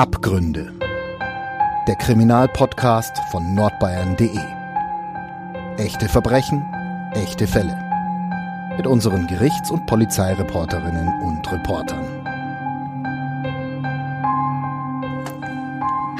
Abgründe. Der Kriminalpodcast von nordbayern.de. Echte Verbrechen, echte Fälle. Mit unseren Gerichts- und Polizeireporterinnen und Reportern.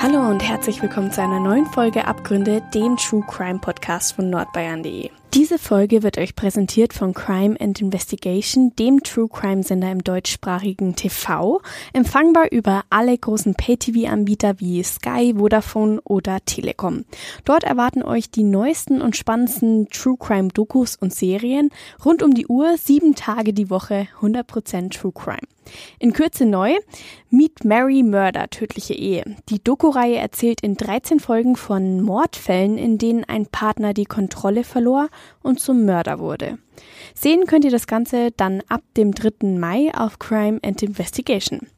Hallo und herzlich willkommen zu einer neuen Folge Abgründe, dem True Crime Podcast von nordbayern.de. Diese Folge wird euch präsentiert von Crime and Investigation, dem True Crime Sender im deutschsprachigen TV, empfangbar über alle großen Pay-TV-Anbieter wie Sky, Vodafone oder Telekom. Dort erwarten euch die neuesten und spannendsten True Crime Dokus und Serien rund um die Uhr, sieben Tage die Woche, 100% True Crime. In Kürze neu, Meet Mary Murder, tödliche Ehe. Die Doku-Reihe erzählt in 13 Folgen von Mordfällen, in denen ein Partner die Kontrolle verlor und zum Mörder wurde. Sehen könnt ihr das Ganze dann ab dem 3. Mai auf Crime and Investigation.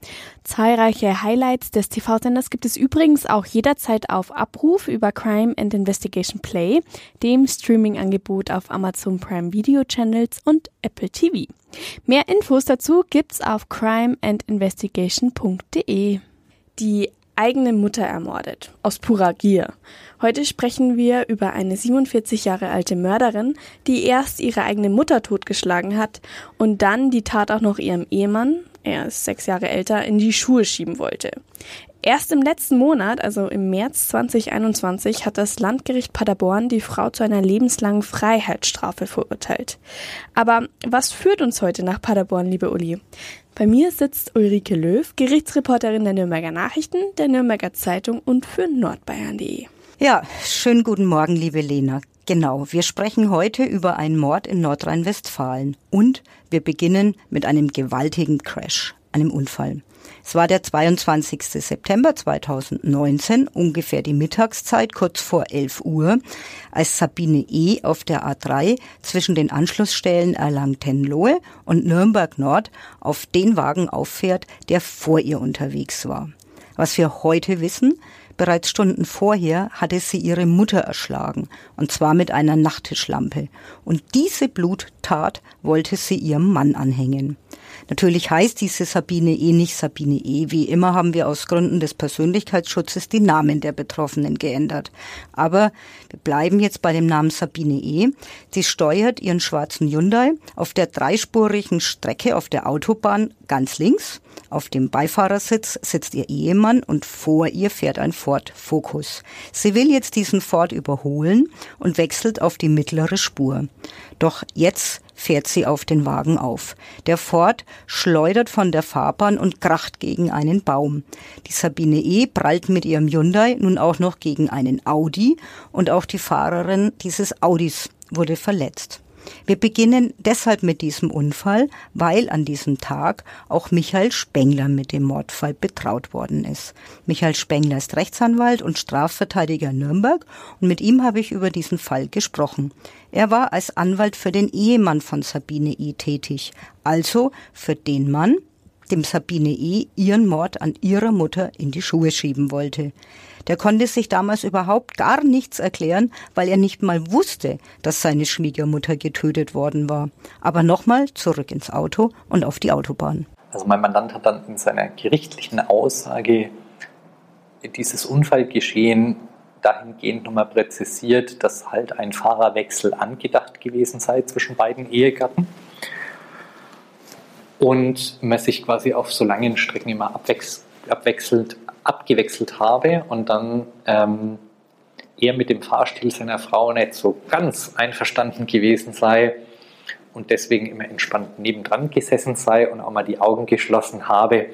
Zahlreiche Highlights des TV-Senders gibt es übrigens auch jederzeit auf Abruf über Crime and Investigation Play, dem Streaming-Angebot auf Amazon Prime Video Channels und Apple TV. Mehr Infos dazu gibt's auf crimeandinvestigation.de. Die eigene Mutter ermordet, aus purer Gier. Heute sprechen wir über eine 47 Jahre alte Mörderin, die erst ihre eigene Mutter totgeschlagen hat und dann die Tat auch noch ihrem Ehemann, er ist sechs Jahre älter, in die Schuhe schieben wollte. Erst im letzten Monat, also im März 2021, hat das Landgericht Paderborn die Frau zu einer lebenslangen Freiheitsstrafe verurteilt. Aber was führt uns heute nach Paderborn, liebe Uli? Bei mir sitzt Ulrike Löw, Gerichtsreporterin der Nürnberger Nachrichten, der Nürnberger Zeitung und für nordbayern.de. Ja, schönen guten Morgen, liebe Lena. Genau, wir sprechen heute über einen Mord in Nordrhein-Westfalen und wir beginnen mit einem gewaltigen Crash, einem Unfall. Es war der 22. September 2019, ungefähr die Mittagszeit, kurz vor 11 Uhr, als Sabine E. auf der A3 zwischen den Anschlussstellen Erlangen-Tenlohe und Nürnberg Nord auf den Wagen auffährt, der vor ihr unterwegs war. Was wir heute wissen, Bereits Stunden vorher hatte sie ihre Mutter erschlagen, und zwar mit einer Nachttischlampe. Und diese Bluttat wollte sie ihrem Mann anhängen. Natürlich heißt diese Sabine E nicht Sabine E. Wie immer haben wir aus Gründen des Persönlichkeitsschutzes die Namen der Betroffenen geändert. Aber wir bleiben jetzt bei dem Namen Sabine E. Sie steuert ihren schwarzen Hyundai auf der dreispurigen Strecke auf der Autobahn ganz links. Auf dem Beifahrersitz sitzt ihr Ehemann und vor ihr fährt ein Ford Focus. Sie will jetzt diesen Ford überholen und wechselt auf die mittlere Spur. Doch jetzt fährt sie auf den Wagen auf. Der Ford schleudert von der Fahrbahn und kracht gegen einen Baum. Die Sabine E. prallt mit ihrem Hyundai nun auch noch gegen einen Audi und auch die Fahrerin dieses Audis wurde verletzt. Wir beginnen deshalb mit diesem Unfall, weil an diesem Tag auch Michael Spengler mit dem Mordfall betraut worden ist. Michael Spengler ist Rechtsanwalt und Strafverteidiger Nürnberg und mit ihm habe ich über diesen Fall gesprochen. Er war als Anwalt für den Ehemann von Sabine E. tätig, also für den Mann, dem Sabine E. ihren Mord an ihrer Mutter in die Schuhe schieben wollte. Der konnte sich damals überhaupt gar nichts erklären, weil er nicht mal wusste, dass seine Schwiegermutter getötet worden war. Aber nochmal zurück ins Auto und auf die Autobahn. Also mein Mandant hat dann in seiner gerichtlichen Aussage dieses Unfallgeschehen dahingehend nochmal präzisiert, dass halt ein Fahrerwechsel angedacht gewesen sei zwischen beiden Ehegatten und man sich quasi auf so langen Strecken immer abwechselt, abgewechselt habe und dann ähm, er mit dem Fahrstil seiner Frau nicht so ganz einverstanden gewesen sei und deswegen immer entspannt nebendran gesessen sei und auch mal die Augen geschlossen habe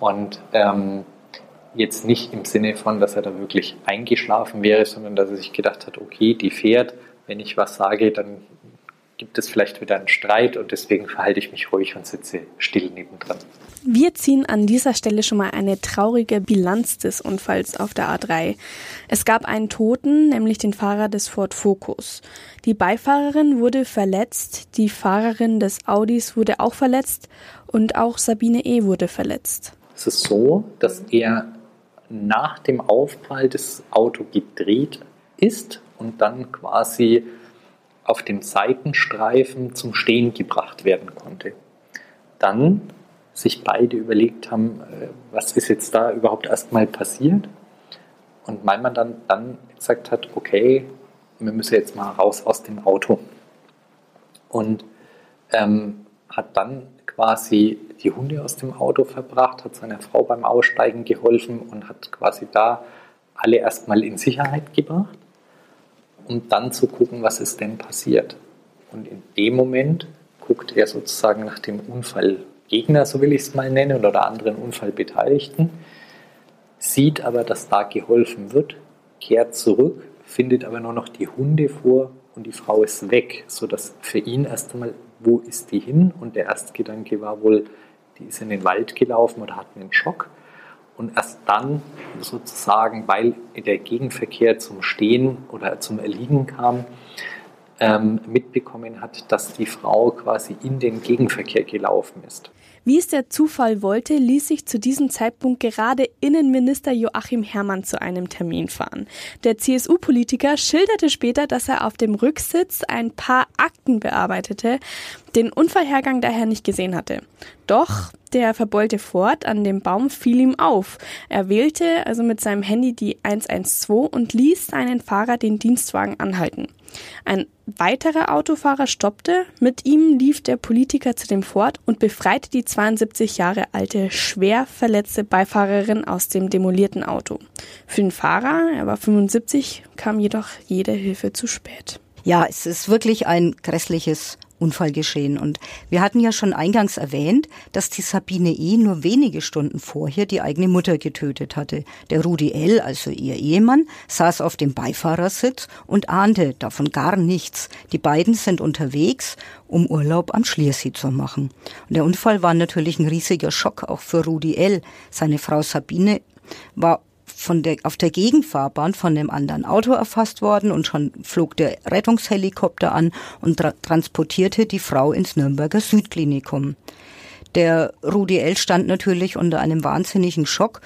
und ähm, jetzt nicht im Sinne von, dass er da wirklich eingeschlafen wäre, sondern dass er sich gedacht hat, okay, die fährt, wenn ich was sage, dann gibt es vielleicht wieder einen Streit und deswegen verhalte ich mich ruhig und sitze still nebendran. Wir ziehen an dieser Stelle schon mal eine traurige Bilanz des Unfalls auf der A3. Es gab einen Toten, nämlich den Fahrer des Ford Focus. Die Beifahrerin wurde verletzt, die Fahrerin des Audis wurde auch verletzt und auch Sabine E. wurde verletzt. Es ist so, dass er nach dem Aufprall des Auto gedreht ist und dann quasi auf dem Seitenstreifen zum Stehen gebracht werden konnte. Dann sich beide überlegt haben, äh, was ist jetzt da überhaupt erstmal passiert. Und mein Mann dann, dann gesagt hat, okay, wir müssen jetzt mal raus aus dem Auto. Und ähm, hat dann quasi die Hunde aus dem Auto verbracht, hat seiner Frau beim Aussteigen geholfen und hat quasi da alle erstmal in Sicherheit gebracht, um dann zu gucken, was ist denn passiert. Und in dem Moment guckt er sozusagen nach dem Unfallgegner, so will ich es mal nennen, oder anderen Unfallbeteiligten, sieht aber, dass da geholfen wird, kehrt zurück, findet aber nur noch die Hunde vor und die Frau ist weg, sodass für ihn erst einmal, wo ist die hin? Und der Erstgedanke war wohl, die ist in den Wald gelaufen oder hat einen Schock. Und erst dann sozusagen, weil der Gegenverkehr zum Stehen oder zum Erliegen kam, ähm, mitbekommen hat, dass die Frau quasi in den Gegenverkehr gelaufen ist. Wie es der Zufall wollte, ließ sich zu diesem Zeitpunkt gerade Innenminister Joachim Herrmann zu einem Termin fahren. Der CSU-Politiker schilderte später, dass er auf dem Rücksitz ein paar Akten bearbeitete, den Unfallhergang daher nicht gesehen hatte. Doch der verbeulte Ford an dem Baum fiel ihm auf. Er wählte also mit seinem Handy die 112 und ließ seinen Fahrer den Dienstwagen anhalten. Ein weiterer Autofahrer stoppte, mit ihm lief der Politiker zu dem Ford und befreite die 72 Jahre alte, schwer verletzte Beifahrerin aus dem demolierten Auto. Für den Fahrer, er war 75, kam jedoch jede Hilfe zu spät. Ja, es ist wirklich ein grässliches Unfall geschehen. Und wir hatten ja schon eingangs erwähnt, dass die Sabine E. nur wenige Stunden vorher die eigene Mutter getötet hatte. Der Rudi L., also ihr Ehemann, saß auf dem Beifahrersitz und ahnte davon gar nichts. Die beiden sind unterwegs, um Urlaub am Schliersee zu machen. Und der Unfall war natürlich ein riesiger Schock auch für Rudi L. Seine Frau Sabine war von der, auf der Gegenfahrbahn von dem anderen Auto erfasst worden und schon flog der Rettungshelikopter an und tra transportierte die Frau ins Nürnberger Südklinikum. Der Rudi L. stand natürlich unter einem wahnsinnigen Schock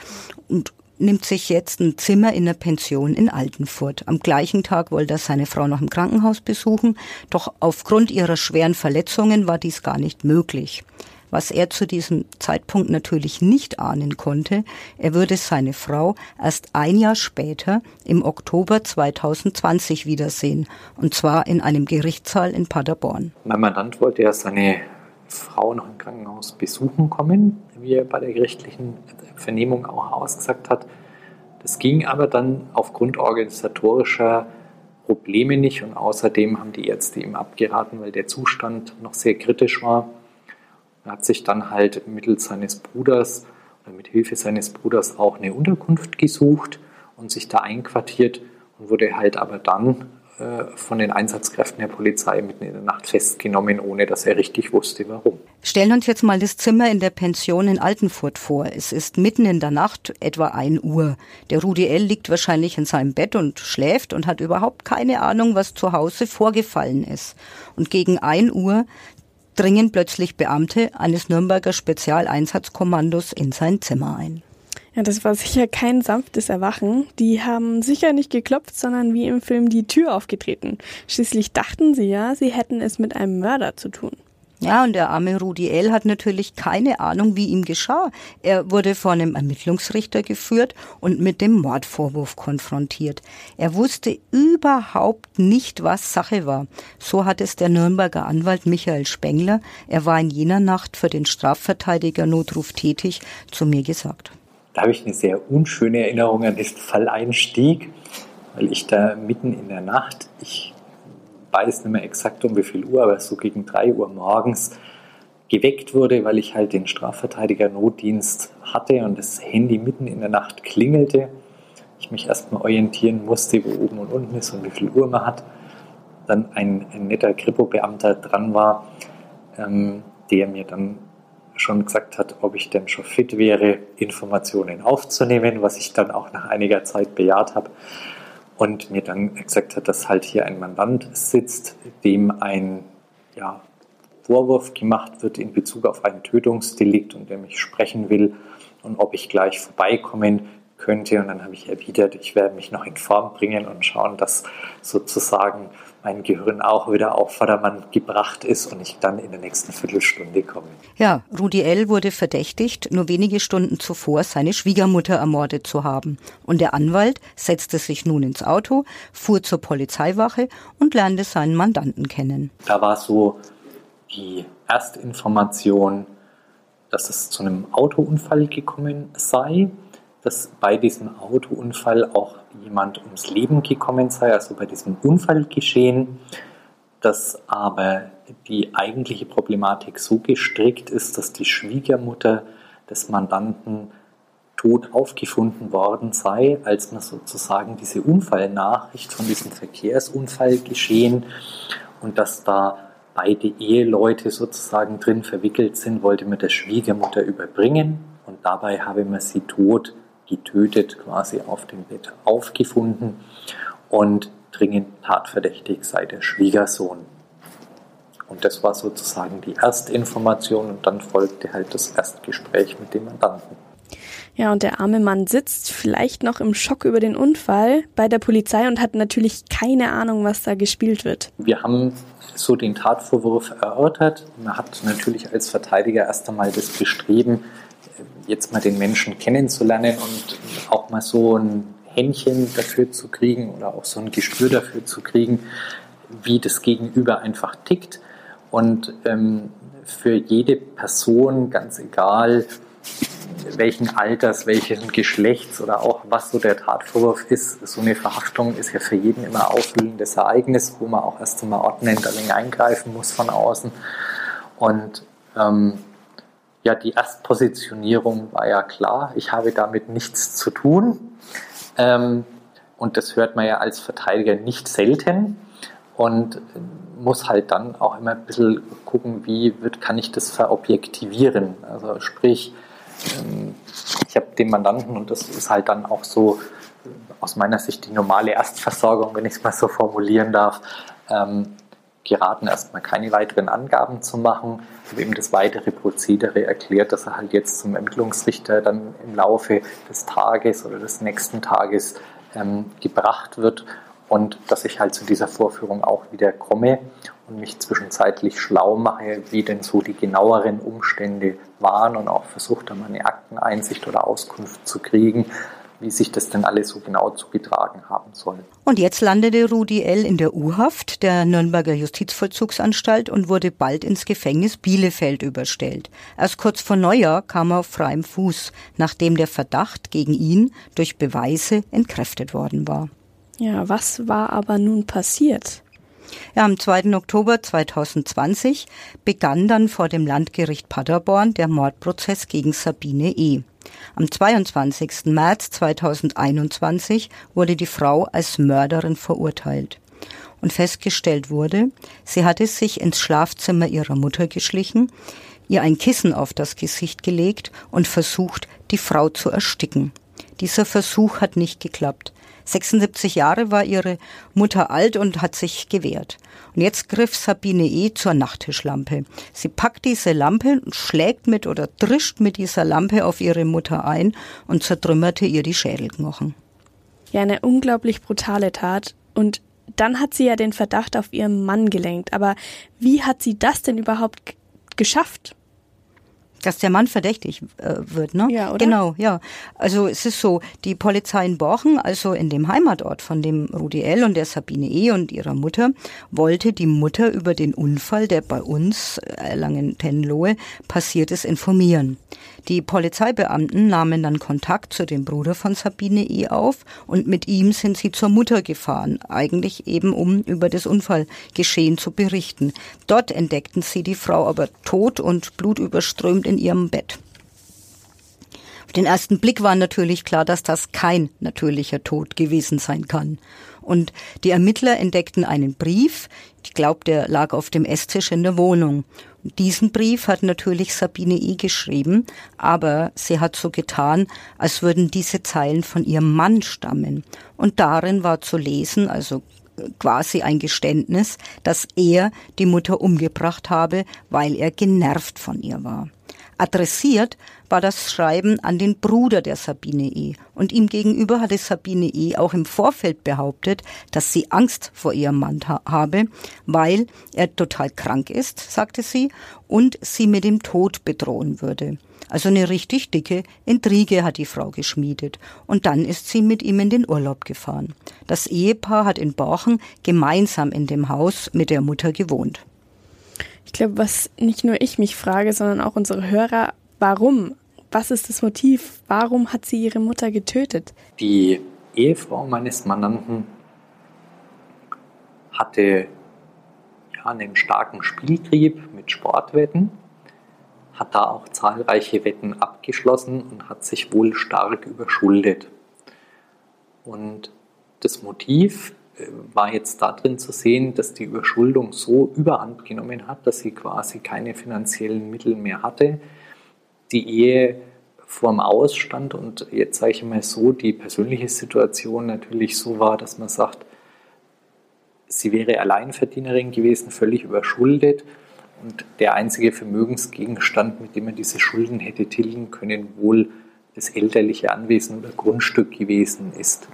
und nimmt sich jetzt ein Zimmer in der Pension in Altenfurt. Am gleichen Tag wollte er seine Frau noch im Krankenhaus besuchen, doch aufgrund ihrer schweren Verletzungen war dies gar nicht möglich. Was er zu diesem Zeitpunkt natürlich nicht ahnen konnte, er würde seine Frau erst ein Jahr später im Oktober 2020 wiedersehen, und zwar in einem Gerichtssaal in Paderborn. Mein Mandant wollte ja seine Frau noch im Krankenhaus besuchen kommen, wie er bei der gerichtlichen Vernehmung auch ausgesagt hat. Das ging aber dann aufgrund organisatorischer Probleme nicht und außerdem haben die Ärzte ihm abgeraten, weil der Zustand noch sehr kritisch war. Er hat sich dann halt mittels seines Bruders oder mit Hilfe seines Bruders auch eine Unterkunft gesucht und sich da einquartiert und wurde halt aber dann äh, von den Einsatzkräften der Polizei mitten in der Nacht festgenommen, ohne dass er richtig wusste, warum. Stellen uns jetzt mal das Zimmer in der Pension in Altenfurt vor. Es ist mitten in der Nacht, etwa ein Uhr. Der Rudi L. liegt wahrscheinlich in seinem Bett und schläft und hat überhaupt keine Ahnung, was zu Hause vorgefallen ist. Und gegen ein Uhr dringen plötzlich Beamte eines Nürnberger Spezialeinsatzkommandos in sein Zimmer ein. Ja, das war sicher kein sanftes Erwachen. Die haben sicher nicht geklopft, sondern wie im Film die Tür aufgetreten. Schließlich dachten sie ja, sie hätten es mit einem Mörder zu tun. Ja, und der arme Rudi L. hat natürlich keine Ahnung, wie ihm geschah. Er wurde vor einem Ermittlungsrichter geführt und mit dem Mordvorwurf konfrontiert. Er wusste überhaupt nicht, was Sache war. So hat es der Nürnberger Anwalt Michael Spengler, er war in jener Nacht für den Strafverteidiger Notruf tätig, zu mir gesagt. Da habe ich eine sehr unschöne Erinnerung an diesen Falleinstieg, weil ich da mitten in der Nacht, ich weiß nicht mehr exakt um wie viel Uhr, aber so gegen 3 Uhr morgens geweckt wurde, weil ich halt den Strafverteidiger Notdienst hatte und das Handy mitten in der Nacht klingelte. Ich mich erstmal orientieren musste, wo oben und unten ist und wie viel Uhr man hat. Dann ein, ein netter Kripo-Beamter dran war, ähm, der mir dann schon gesagt hat, ob ich denn schon fit wäre, Informationen aufzunehmen, was ich dann auch nach einiger Zeit bejaht habe und mir dann gesagt hat, dass halt hier ein Mandant sitzt, dem ein ja, Vorwurf gemacht wird in Bezug auf ein Tötungsdelikt und der mich sprechen will und ob ich gleich vorbeikommen könnte. Und dann habe ich erwidert, ich werde mich noch in Form bringen und schauen, dass sozusagen mein Gehirn auch wieder auf Vordermann gebracht ist und ich dann in der nächsten Viertelstunde komme. Ja, Rudi L. wurde verdächtigt, nur wenige Stunden zuvor seine Schwiegermutter ermordet zu haben. Und der Anwalt setzte sich nun ins Auto, fuhr zur Polizeiwache und lernte seinen Mandanten kennen. Da war so die Erstinformation, dass es zu einem Autounfall gekommen sei, dass bei diesem Autounfall auch jemand ums Leben gekommen sei, also bei diesem Unfall geschehen, dass aber die eigentliche Problematik so gestrickt ist, dass die Schwiegermutter des Mandanten tot aufgefunden worden sei, als man sozusagen diese Unfallnachricht von diesem Verkehrsunfall geschehen und dass da beide Eheleute sozusagen drin verwickelt sind, wollte man der Schwiegermutter überbringen. Und dabei habe man sie tot getötet quasi auf dem Bett aufgefunden und dringend tatverdächtig sei der Schwiegersohn. Und das war sozusagen die erste Information und dann folgte halt das Erstgespräch mit dem Mandanten. Ja, und der arme Mann sitzt vielleicht noch im Schock über den Unfall bei der Polizei und hat natürlich keine Ahnung, was da gespielt wird. Wir haben so den Tatvorwurf erörtert. Man hat natürlich als Verteidiger erst einmal das Bestreben, jetzt mal den Menschen kennenzulernen und auch mal so ein Händchen dafür zu kriegen oder auch so ein Gespür dafür zu kriegen, wie das Gegenüber einfach tickt. Und ähm, für jede Person, ganz egal welchen Alters, welchen Geschlechts oder auch was so der Tatvorwurf ist, so eine Verhaftung ist ja für jeden immer ein auffüllendes Ereignis, wo man auch erst einmal ordnend eingreifen muss von außen. Und ähm, ja, die Erstpositionierung war ja klar. Ich habe damit nichts zu tun. Ähm, und das hört man ja als Verteidiger nicht selten und muss halt dann auch immer ein bisschen gucken, wie wird, kann ich das verobjektivieren. Also sprich, ähm, ich habe den Mandanten und das ist halt dann auch so aus meiner Sicht die normale Erstversorgung, wenn ich es mal so formulieren darf, ähm, geraten, erstmal keine weiteren Angaben zu machen, habe ihm das weitere Prozedere erklärt, dass er halt jetzt zum Ermittlungsrichter dann im Laufe des Tages oder des nächsten Tages ähm, gebracht wird und dass ich halt zu dieser Vorführung auch wieder komme und mich zwischenzeitlich schlau mache, wie denn so die genaueren Umstände waren und auch versucht, dann eine Akteneinsicht oder Auskunft zu kriegen, wie sich das denn alles so genau zugetragen haben soll. Und jetzt landete Rudi L. in der U-Haft der Nürnberger Justizvollzugsanstalt und wurde bald ins Gefängnis Bielefeld überstellt. Erst kurz vor Neujahr kam er auf freiem Fuß, nachdem der Verdacht gegen ihn durch Beweise entkräftet worden war. Ja, was war aber nun passiert? Ja, am 2. Oktober 2020 begann dann vor dem Landgericht Paderborn der Mordprozess gegen Sabine E. Am 22. März 2021 wurde die Frau als Mörderin verurteilt. Und festgestellt wurde, sie hatte sich ins Schlafzimmer ihrer Mutter geschlichen, ihr ein Kissen auf das Gesicht gelegt und versucht, die Frau zu ersticken. Dieser Versuch hat nicht geklappt. 76 Jahre war ihre Mutter alt und hat sich gewehrt. Und jetzt griff Sabine E. zur Nachttischlampe. Sie packt diese Lampe und schlägt mit oder drischt mit dieser Lampe auf ihre Mutter ein und zertrümmerte ihr die Schädelknochen. Ja, eine unglaublich brutale Tat. Und dann hat sie ja den Verdacht auf ihren Mann gelenkt. Aber wie hat sie das denn überhaupt geschafft? Dass der Mann verdächtig äh, wird, ne? Ja, oder? Genau, ja. Also es ist so, die Polizei in Borchen, also in dem Heimatort von dem Rudi L. und der Sabine E. und ihrer Mutter, wollte die Mutter über den Unfall, der bei uns Erlangen-Tenlohe passiert ist, informieren. Die Polizeibeamten nahmen dann Kontakt zu dem Bruder von Sabine E. auf und mit ihm sind sie zur Mutter gefahren, eigentlich eben um über das Unfallgeschehen zu berichten. Dort entdeckten sie die Frau aber tot und blutüberströmt in in ihrem Bett. Auf den ersten Blick war natürlich klar, dass das kein natürlicher Tod gewesen sein kann. Und die Ermittler entdeckten einen Brief, ich glaube, der lag auf dem Esstisch in der Wohnung. Diesen Brief hat natürlich Sabine E. geschrieben, aber sie hat so getan, als würden diese Zeilen von ihrem Mann stammen. Und darin war zu lesen, also quasi ein Geständnis, dass er die Mutter umgebracht habe, weil er genervt von ihr war. Adressiert war das Schreiben an den Bruder der Sabine E. Und ihm gegenüber hatte Sabine E. auch im Vorfeld behauptet, dass sie Angst vor ihrem Mann ha habe, weil er total krank ist, sagte sie, und sie mit dem Tod bedrohen würde. Also eine richtig dicke Intrige hat die Frau geschmiedet. Und dann ist sie mit ihm in den Urlaub gefahren. Das Ehepaar hat in Borchen gemeinsam in dem Haus mit der Mutter gewohnt. Ich glaube, was nicht nur ich mich frage, sondern auch unsere Hörer, warum? Was ist das Motiv? Warum hat sie ihre Mutter getötet? Die Ehefrau meines Mandanten hatte ja, einen starken Spieltrieb mit Sportwetten hat da auch zahlreiche Wetten abgeschlossen und hat sich wohl stark überschuldet. Und das Motiv war jetzt darin zu sehen, dass die Überschuldung so überhand genommen hat, dass sie quasi keine finanziellen Mittel mehr hatte. Die Ehe vorm Ausstand und jetzt sage ich mal so, die persönliche Situation natürlich so war, dass man sagt, sie wäre Alleinverdienerin gewesen, völlig überschuldet und der einzige Vermögensgegenstand, mit dem man diese Schulden hätte tilgen können, wohl das elterliche Anwesen oder Grundstück gewesen ist.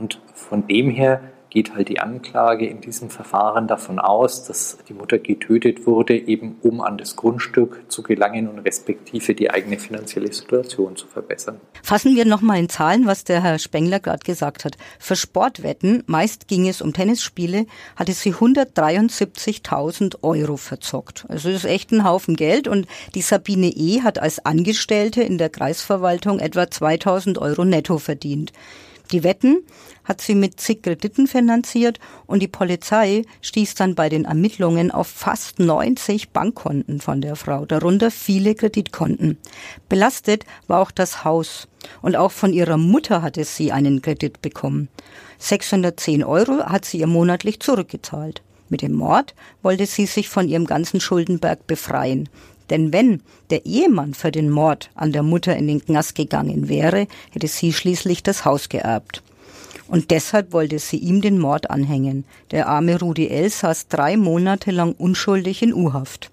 Und von dem her geht halt die Anklage in diesem Verfahren davon aus, dass die Mutter getötet wurde, eben um an das Grundstück zu gelangen und respektive die eigene finanzielle Situation zu verbessern. Fassen wir nochmal in Zahlen, was der Herr Spengler gerade gesagt hat. Für Sportwetten, meist ging es um Tennisspiele, hatte sie 173.000 Euro verzockt. Also das ist echt ein Haufen Geld und die Sabine E. hat als Angestellte in der Kreisverwaltung etwa 2.000 Euro netto verdient. Die Wetten hat sie mit zig Krediten finanziert und die Polizei stieß dann bei den Ermittlungen auf fast 90 Bankkonten von der Frau, darunter viele Kreditkonten. Belastet war auch das Haus und auch von ihrer Mutter hatte sie einen Kredit bekommen. 610 Euro hat sie ihr monatlich zurückgezahlt. Mit dem Mord wollte sie sich von ihrem ganzen Schuldenberg befreien. Denn wenn der Ehemann für den Mord an der Mutter in den Knast gegangen wäre, hätte sie schließlich das Haus geerbt. Und deshalb wollte sie ihm den Mord anhängen. Der arme Rudi L. saß drei Monate lang unschuldig in U-Haft.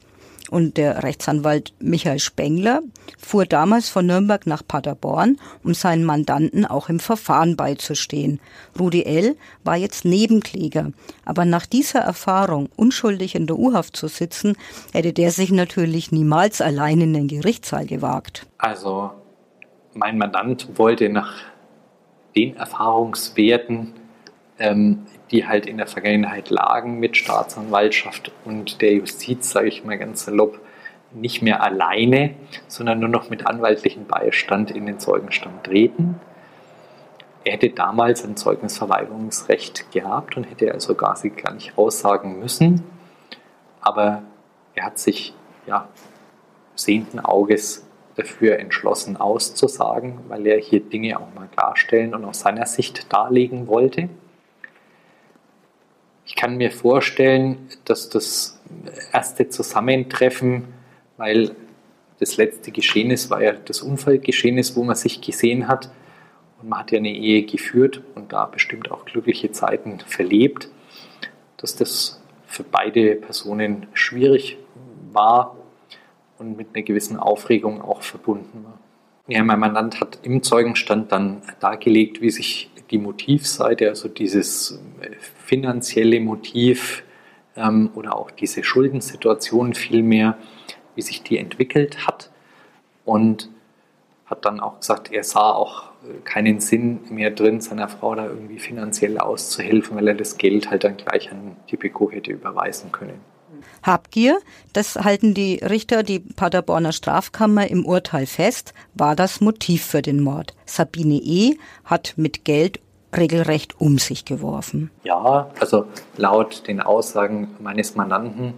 Und der Rechtsanwalt Michael Spengler fuhr damals von Nürnberg nach Paderborn, um seinen Mandanten auch im Verfahren beizustehen. Rudi L. war jetzt Nebenkläger, aber nach dieser Erfahrung, unschuldig in der U-Haft zu sitzen, hätte der sich natürlich niemals allein in den Gerichtssaal gewagt. Also mein Mandant wollte nach den Erfahrungswerten ähm, die halt in der Vergangenheit lagen mit Staatsanwaltschaft und der Justiz, sage ich mal ganz salopp, nicht mehr alleine, sondern nur noch mit anwaltlichem Beistand in den Zeugenstand treten. Er hätte damals ein Zeugnisverweigerungsrecht gehabt und hätte also gar, gar nicht aussagen müssen. Aber er hat sich ja, sehenden Auges dafür entschlossen auszusagen, weil er hier Dinge auch mal klarstellen und aus seiner Sicht darlegen wollte. Ich kann mir vorstellen, dass das erste Zusammentreffen, weil das letzte Geschehnis war ja das Unfallgeschehnis, wo man sich gesehen hat und man hat ja eine Ehe geführt und da bestimmt auch glückliche Zeiten verlebt, dass das für beide Personen schwierig war und mit einer gewissen Aufregung auch verbunden war. Ja, mein Mandant hat im Zeugenstand dann dargelegt, wie sich die Motivseite, also dieses äh, finanzielle Motiv ähm, oder auch diese Schuldensituation vielmehr, wie sich die entwickelt hat und hat dann auch gesagt, er sah auch äh, keinen Sinn mehr drin, seiner Frau da irgendwie finanziell auszuhelfen, weil er das Geld halt dann gleich an die hätte überweisen können. Habgier, das halten die Richter, die Paderborner Strafkammer im Urteil fest, war das Motiv für den Mord. Sabine E. hat mit Geld regelrecht um sich geworfen. Ja, also laut den Aussagen meines Mandanten,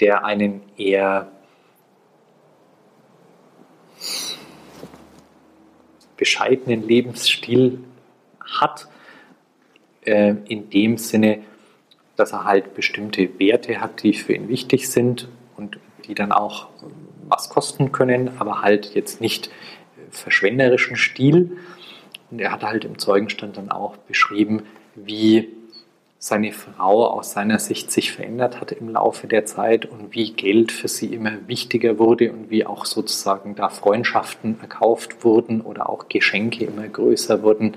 der einen eher bescheidenen Lebensstil hat, äh, in dem Sinne, dass er halt bestimmte Werte hat, die für ihn wichtig sind und die dann auch was kosten können, aber halt jetzt nicht verschwenderischen Stil. Und er hat halt im Zeugenstand dann auch beschrieben, wie seine Frau aus seiner Sicht sich verändert hat im Laufe der Zeit und wie Geld für sie immer wichtiger wurde und wie auch sozusagen da Freundschaften erkauft wurden oder auch Geschenke immer größer wurden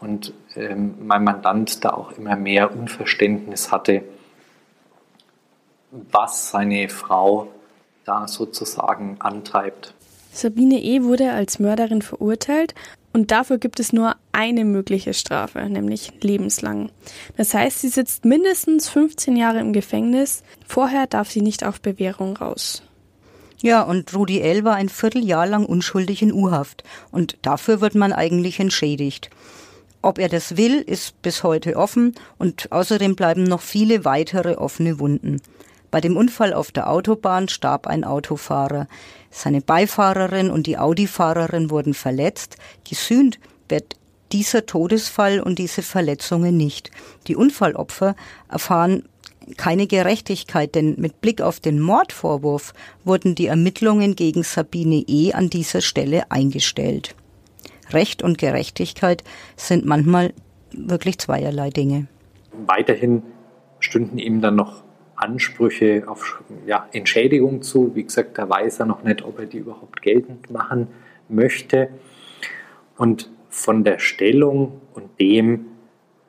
und ähm, mein Mandant da auch immer mehr Unverständnis hatte, was seine Frau da sozusagen antreibt. Sabine E. wurde als Mörderin verurteilt und dafür gibt es nur eine mögliche Strafe, nämlich lebenslang. Das heißt, sie sitzt mindestens 15 Jahre im Gefängnis. Vorher darf sie nicht auf Bewährung raus. Ja, und Rudi L. war ein Vierteljahr lang unschuldig in U-Haft. Und dafür wird man eigentlich entschädigt. Ob er das will, ist bis heute offen und außerdem bleiben noch viele weitere offene Wunden. Bei dem Unfall auf der Autobahn starb ein Autofahrer. Seine Beifahrerin und die Audi-Fahrerin wurden verletzt. Gesühnt wird dieser Todesfall und diese Verletzungen nicht. Die Unfallopfer erfahren keine Gerechtigkeit, denn mit Blick auf den Mordvorwurf wurden die Ermittlungen gegen Sabine E. an dieser Stelle eingestellt. Recht und Gerechtigkeit sind manchmal wirklich zweierlei Dinge. Weiterhin stünden ihm dann noch Ansprüche auf ja, Entschädigung zu. Wie gesagt, da weiß er noch nicht, ob er die überhaupt geltend machen möchte. Und von der Stellung und dem,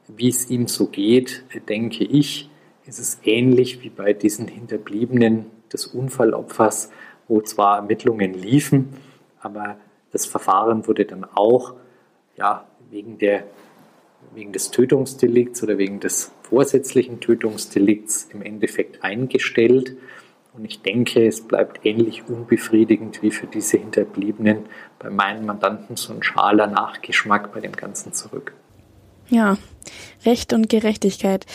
wie es ihm so geht, denke ich, ist es ähnlich wie bei diesen Hinterbliebenen des Unfallopfers, wo zwar Ermittlungen liefen, aber das Verfahren wurde dann auch ja, wegen, der, wegen des Tötungsdelikts oder wegen des vorsätzlichen Tötungsdelikts im Endeffekt eingestellt. Und ich denke, es bleibt ähnlich unbefriedigend wie für diese Hinterbliebenen bei meinen Mandanten so ein schaler Nachgeschmack bei dem Ganzen zurück. Ja, Recht und Gerechtigkeit.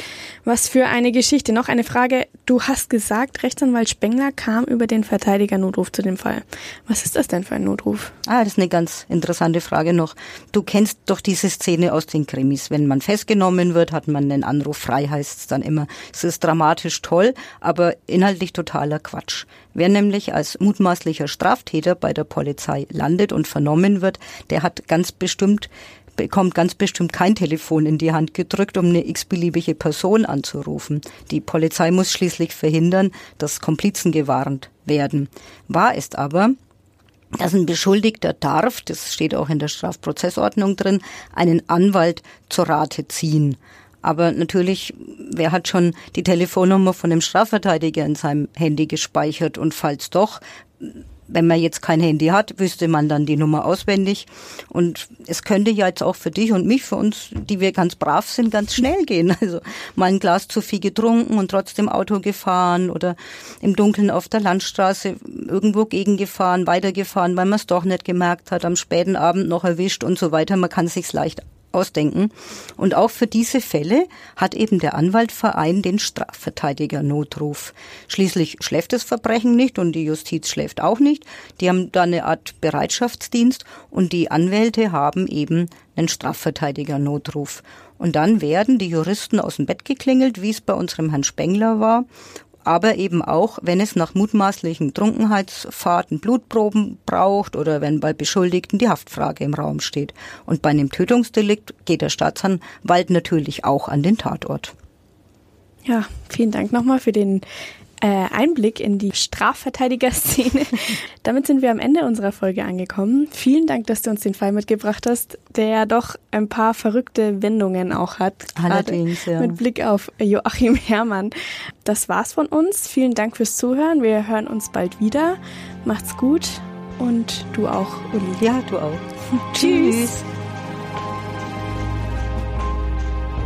Was für eine Geschichte. Noch eine Frage. Du hast gesagt, Rechtsanwalt Spengler kam über den Verteidiger-Notruf zu dem Fall. Was ist das denn für ein Notruf? Ah, das ist eine ganz interessante Frage noch. Du kennst doch diese Szene aus den Krimis. Wenn man festgenommen wird, hat man einen Anruf frei, heißt es dann immer. Es ist dramatisch toll, aber inhaltlich totaler Quatsch. Wer nämlich als mutmaßlicher Straftäter bei der Polizei landet und vernommen wird, der hat ganz bestimmt bekommt ganz bestimmt kein Telefon in die Hand gedrückt, um eine x-beliebige Person anzurufen. Die Polizei muss schließlich verhindern, dass Komplizen gewarnt werden. Wahr ist aber, dass ein Beschuldigter darf, das steht auch in der Strafprozessordnung drin, einen Anwalt zur Rate ziehen. Aber natürlich, wer hat schon die Telefonnummer von dem Strafverteidiger in seinem Handy gespeichert und falls doch, wenn man jetzt kein Handy hat, wüsste man dann die Nummer auswendig. Und es könnte ja jetzt auch für dich und mich, für uns, die wir ganz brav sind, ganz schnell gehen. Also mal ein Glas zu viel getrunken und trotzdem Auto gefahren oder im Dunkeln auf der Landstraße irgendwo gegengefahren, weitergefahren, weil man es doch nicht gemerkt hat, am späten Abend noch erwischt und so weiter. Man kann sich's leicht ausdenken. Und auch für diese Fälle hat eben der Anwaltverein den Strafverteidiger-Notruf. Schließlich schläft das Verbrechen nicht und die Justiz schläft auch nicht. Die haben da eine Art Bereitschaftsdienst und die Anwälte haben eben einen Strafverteidiger-Notruf. Und dann werden die Juristen aus dem Bett geklingelt, wie es bei unserem Herrn Spengler war aber eben auch, wenn es nach mutmaßlichen Trunkenheitsfahrten Blutproben braucht oder wenn bei Beschuldigten die Haftfrage im Raum steht. Und bei einem Tötungsdelikt geht der Staatsanwalt natürlich auch an den Tatort. Ja, vielen Dank nochmal für den Einblick in die Strafverteidigerszene. Damit sind wir am Ende unserer Folge angekommen. Vielen Dank, dass du uns den Fall mitgebracht hast, der ja doch ein paar verrückte Wendungen auch hat. Allerdings, ja. Mit Blick auf Joachim Herrmann. Das war's von uns. Vielen Dank fürs Zuhören. Wir hören uns bald wieder. Macht's gut und du auch, Uli. Ja, du auch. Tschüss.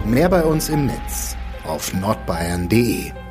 Mehr bei uns im Netz auf nordbayern.de